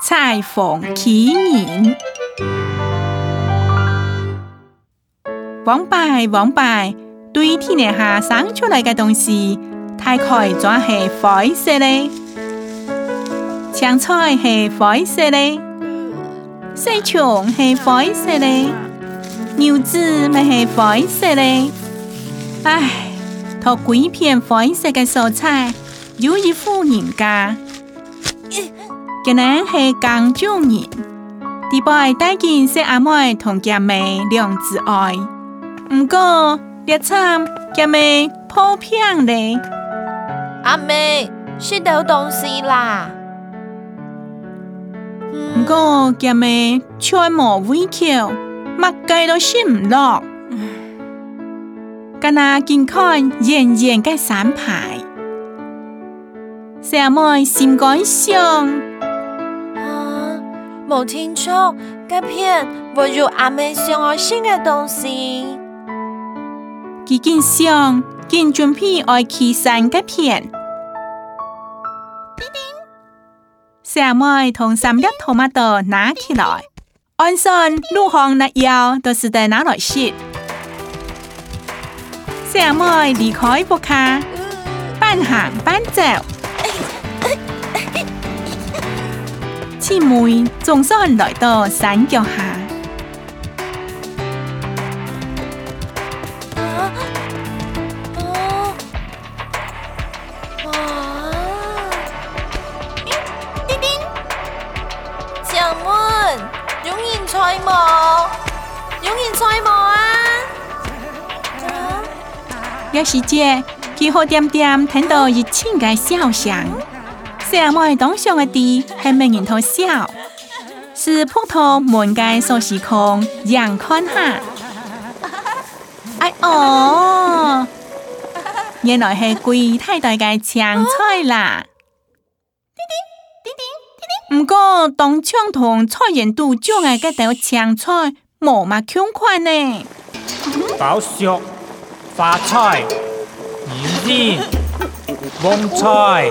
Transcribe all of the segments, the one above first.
菜缝起隐，黄白黄白，土里下生出来嘅东西，大概全系灰色嘞。青菜系灰色嘞，西虫系灰色嘞，牛子咪系灰色嘞。唉，托几片灰色嘅蔬菜，有一户人家。今人是江中人，迪拜带见小阿妹同姐妹两子爱，不过别惨，姐妹普遍嘞，阿妹识到东西啦，不过姐妹穿毛微翘，马计都识唔落，吉娜健康，人人个三排，小阿妹心肝想。无听错，卡片不如阿妹想我新嘅东西。几见上，见准批爱起身嘅片。叮叮，小妹同三粒托马豆拿起来，安顺路旁那腰都是在拿来吃。三妹离开不卡，半行半走。姊妹總是很來到山腳下。一時間，佢好點點聽到熱情嘅笑聲。小妹當上嘅地係咩人頭笑，是葡萄滿街所時空，人看下。哎哦，原來係貴太大嘅青菜啦。唔過當槍同菜園度種嘅嗰條青菜冇乜窮款呢。寶石、花菜、銀子、檬菜。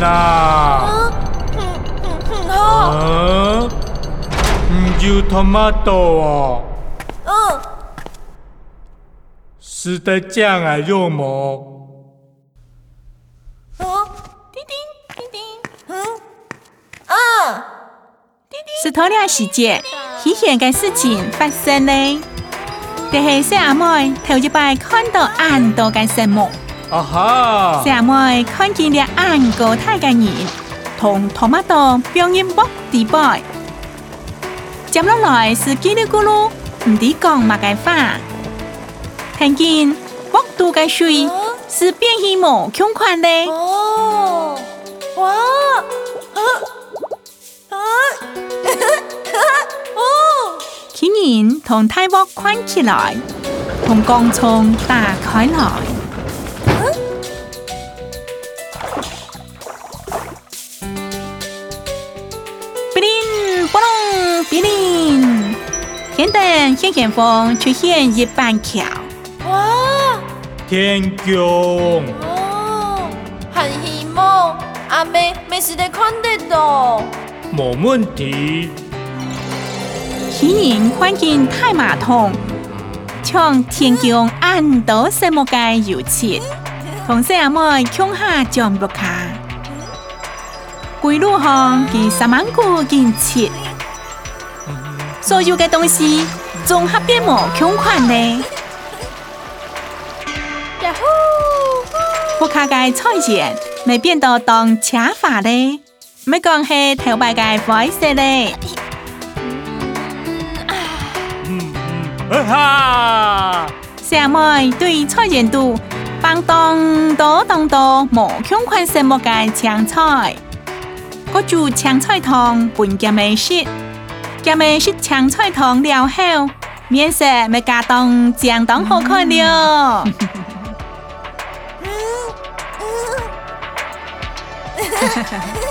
那，嗯，嗯，嗯，好。嗯，你就他妈倒哦。嗯。是在讲爱用么？嗯，嗯，嗯，头两时间，喜罕个事情发生嘞。但是阿妹头一摆看到俺多个什么？啊哈！下妹看见了安哥泰根人，同托马托、表柠檬、提包，接下来是叽里咕噜，唔知讲马家话。看见沃多的水是变形魔穷款的哦，哇，啊啊，哈哈，哦，去年同泰沃关起来，同钢葱打开来。比邻，天灯闲前方出现一板桥。哇！天宫。哦，很希望阿妹没事得看得懂。没问题。喜邻看见太马桶，向天宫暗到什么界有切？同西阿妹恐吓降落卡。归路行给十万古金切。所有嘅東西綜合嘅無窮款呢。國家嘅菜園咪變到當車法呢，咪講係頭擺嘅灰色呢。哈！小妹對菜園度幫當多當多無窮款什麼嘅青菜，嗰煮青菜湯半件美食。今日是强菜汤了后，面色咪加当相当好看了。哈哈哈。